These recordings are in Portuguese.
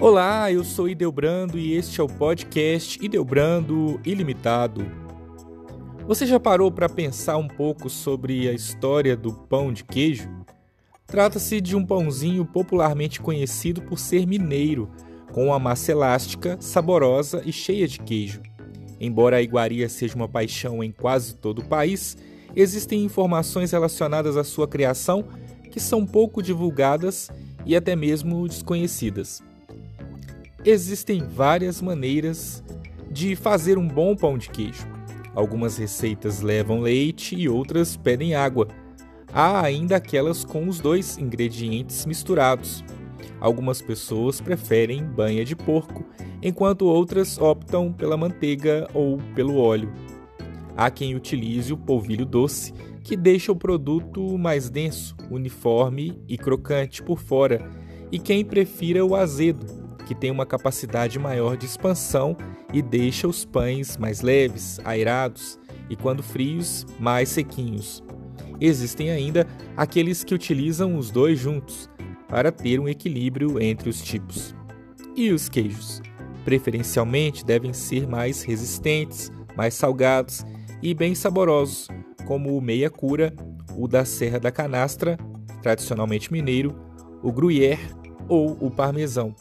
Olá, eu sou Ideobrando e este é o podcast Ideobrando Ilimitado. Você já parou para pensar um pouco sobre a história do pão de queijo? Trata-se de um pãozinho popularmente conhecido por ser mineiro, com uma massa elástica, saborosa e cheia de queijo. Embora a iguaria seja uma paixão em quase todo o país, existem informações relacionadas à sua criação que são pouco divulgadas e até mesmo desconhecidas. Existem várias maneiras de fazer um bom pão de queijo. Algumas receitas levam leite e outras pedem água. Há ainda aquelas com os dois ingredientes misturados. Algumas pessoas preferem banha de porco, enquanto outras optam pela manteiga ou pelo óleo. Há quem utilize o polvilho doce, que deixa o produto mais denso, uniforme e crocante por fora, e quem prefira o azedo, que tem uma capacidade maior de expansão e deixa os pães mais leves, aerados e, quando frios, mais sequinhos. Existem ainda aqueles que utilizam os dois juntos para ter um equilíbrio entre os tipos. E os queijos? Preferencialmente devem ser mais resistentes, mais salgados e bem saborosos, como o meia cura, o da Serra da Canastra, tradicionalmente mineiro, o gruyère ou o parmesão.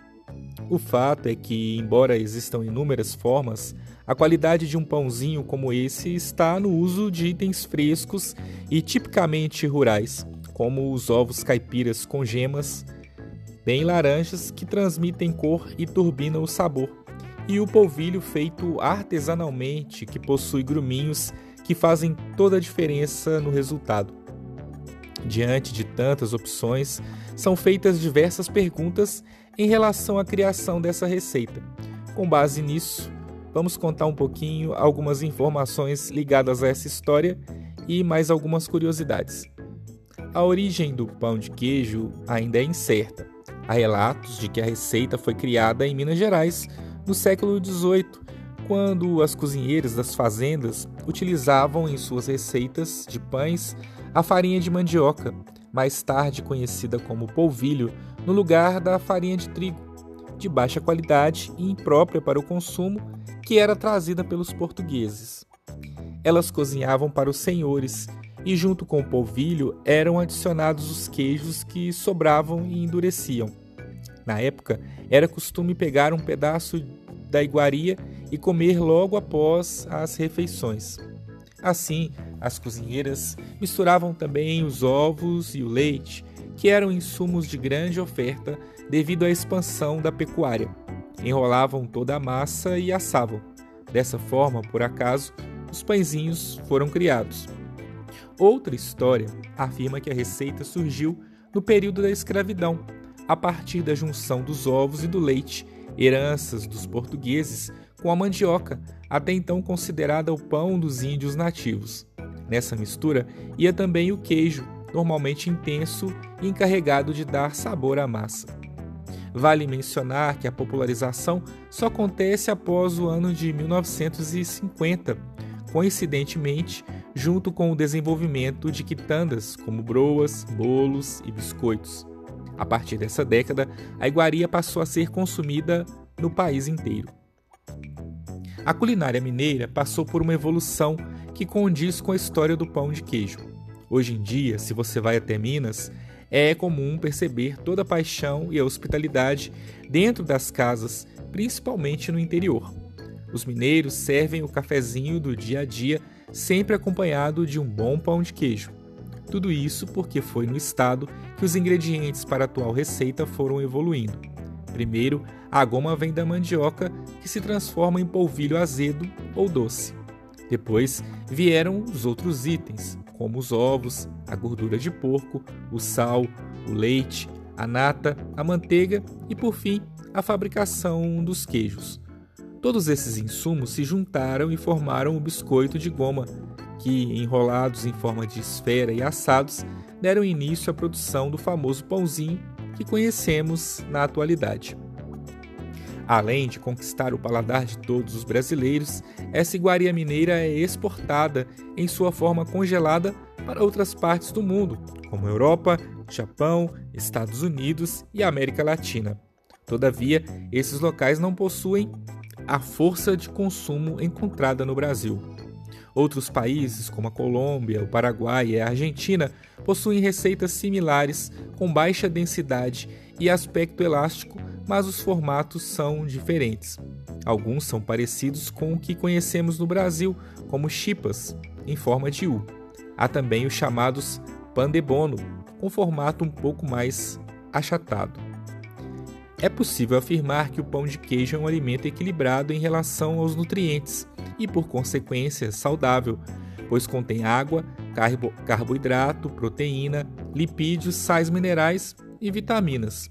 O fato é que, embora existam inúmeras formas, a qualidade de um pãozinho como esse está no uso de itens frescos e tipicamente rurais, como os ovos caipiras com gemas bem laranjas que transmitem cor e turbinam o sabor, e o polvilho feito artesanalmente que possui gruminhos que fazem toda a diferença no resultado. Diante de tantas opções, são feitas diversas perguntas em relação à criação dessa receita. Com base nisso, vamos contar um pouquinho algumas informações ligadas a essa história e mais algumas curiosidades. A origem do pão de queijo ainda é incerta. Há relatos de que a receita foi criada em Minas Gerais no século XVIII, quando as cozinheiras das fazendas utilizavam em suas receitas de pães a farinha de mandioca, mais tarde conhecida como polvilho, no lugar da farinha de trigo, de baixa qualidade e imprópria para o consumo, que era trazida pelos portugueses. Elas cozinhavam para os senhores e, junto com o polvilho, eram adicionados os queijos que sobravam e endureciam. Na época, era costume pegar um pedaço da iguaria e comer logo após as refeições. Assim, as cozinheiras misturavam também os ovos e o leite, que eram insumos de grande oferta devido à expansão da pecuária. Enrolavam toda a massa e assavam. Dessa forma, por acaso, os pãezinhos foram criados. Outra história afirma que a receita surgiu no período da escravidão, a partir da junção dos ovos e do leite, heranças dos portugueses, com a mandioca, até então considerada o pão dos índios nativos. Nessa mistura ia também o queijo, normalmente intenso e encarregado de dar sabor à massa. Vale mencionar que a popularização só acontece após o ano de 1950, coincidentemente junto com o desenvolvimento de quitandas como broas, bolos e biscoitos. A partir dessa década, a iguaria passou a ser consumida no país inteiro. A culinária mineira passou por uma evolução que condiz com a história do pão de queijo. Hoje em dia, se você vai até Minas, é comum perceber toda a paixão e a hospitalidade dentro das casas, principalmente no interior. Os mineiros servem o cafezinho do dia a dia sempre acompanhado de um bom pão de queijo. Tudo isso porque foi no estado que os ingredientes para a atual receita foram evoluindo. Primeiro, a goma vem da mandioca, que se transforma em polvilho azedo ou doce. Depois vieram os outros itens, como os ovos, a gordura de porco, o sal, o leite, a nata, a manteiga e, por fim, a fabricação dos queijos. Todos esses insumos se juntaram e formaram o biscoito de goma, que, enrolados em forma de esfera e assados, deram início à produção do famoso pãozinho que conhecemos na atualidade. Além de conquistar o paladar de todos os brasileiros, essa iguaria mineira é exportada em sua forma congelada para outras partes do mundo, como Europa, Japão, Estados Unidos e América Latina. Todavia, esses locais não possuem a força de consumo encontrada no Brasil. Outros países, como a Colômbia, o Paraguai e a Argentina, possuem receitas similares com baixa densidade e aspecto elástico, mas os formatos são diferentes. Alguns são parecidos com o que conhecemos no Brasil, como chipas, em forma de U. Há também os chamados pan de bono, com formato um pouco mais achatado. É possível afirmar que o pão de queijo é um alimento equilibrado em relação aos nutrientes e, por consequência, saudável, pois contém água, carbo carboidrato, proteína, lipídios, sais minerais e vitaminas.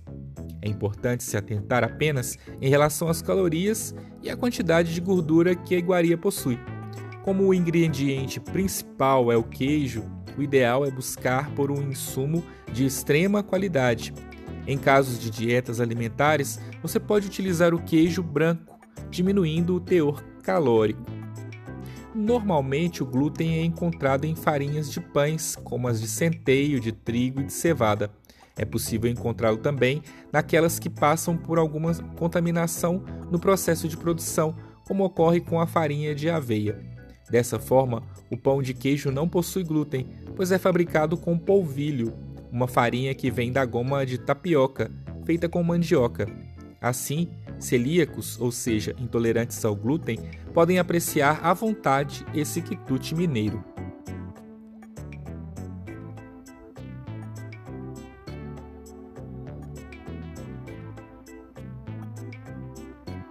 É importante se atentar apenas em relação às calorias e à quantidade de gordura que a iguaria possui. Como o ingrediente principal é o queijo, o ideal é buscar por um insumo de extrema qualidade. Em casos de dietas alimentares, você pode utilizar o queijo branco, diminuindo o teor calórico. Normalmente, o glúten é encontrado em farinhas de pães, como as de centeio, de trigo e de cevada. É possível encontrá-lo também naquelas que passam por alguma contaminação no processo de produção, como ocorre com a farinha de aveia. Dessa forma, o pão de queijo não possui glúten, pois é fabricado com polvilho, uma farinha que vem da goma de tapioca, feita com mandioca. Assim, celíacos, ou seja, intolerantes ao glúten, podem apreciar à vontade esse quitute mineiro.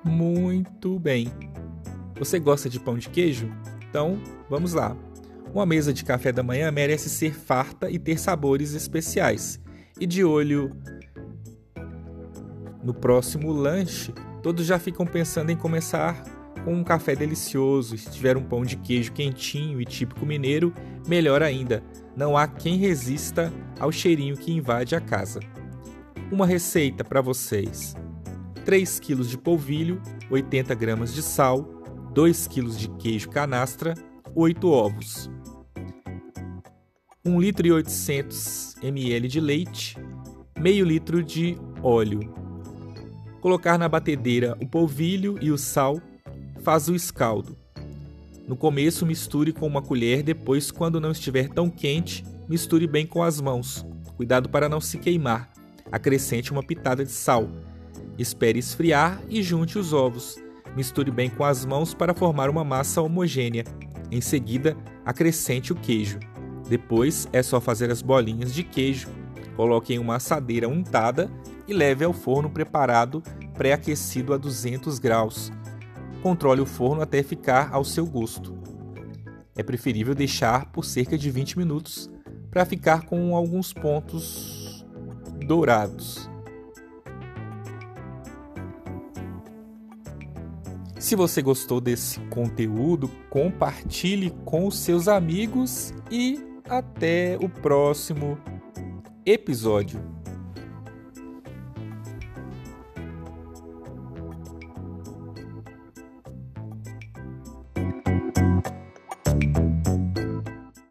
Muito bem. Você gosta de pão de queijo? Então, vamos lá. Uma mesa de café da manhã merece ser farta e ter sabores especiais. E de olho no próximo lanche, todos já ficam pensando em começar com um café delicioso. Se tiver um pão de queijo quentinho e típico mineiro, melhor ainda. Não há quem resista ao cheirinho que invade a casa. Uma receita para vocês: 3 kg de polvilho, 80 gramas de sal, 2 kg de queijo canastra, 8 ovos, 1 litro e 800 ml de leite, meio litro de óleo. Colocar na batedeira o polvilho e o sal, faz o escaldo. No começo misture com uma colher, depois quando não estiver tão quente, misture bem com as mãos. Cuidado para não se queimar. Acrescente uma pitada de sal. Espere esfriar e junte os ovos. Misture bem com as mãos para formar uma massa homogênea. Em seguida, acrescente o queijo. Depois é só fazer as bolinhas de queijo. Coloque em uma assadeira untada e leve ao forno preparado pré-aquecido a 200 graus. Controle o forno até ficar ao seu gosto. É preferível deixar por cerca de 20 minutos para ficar com alguns pontos dourados. Se você gostou desse conteúdo, compartilhe com os seus amigos e até o próximo episódio.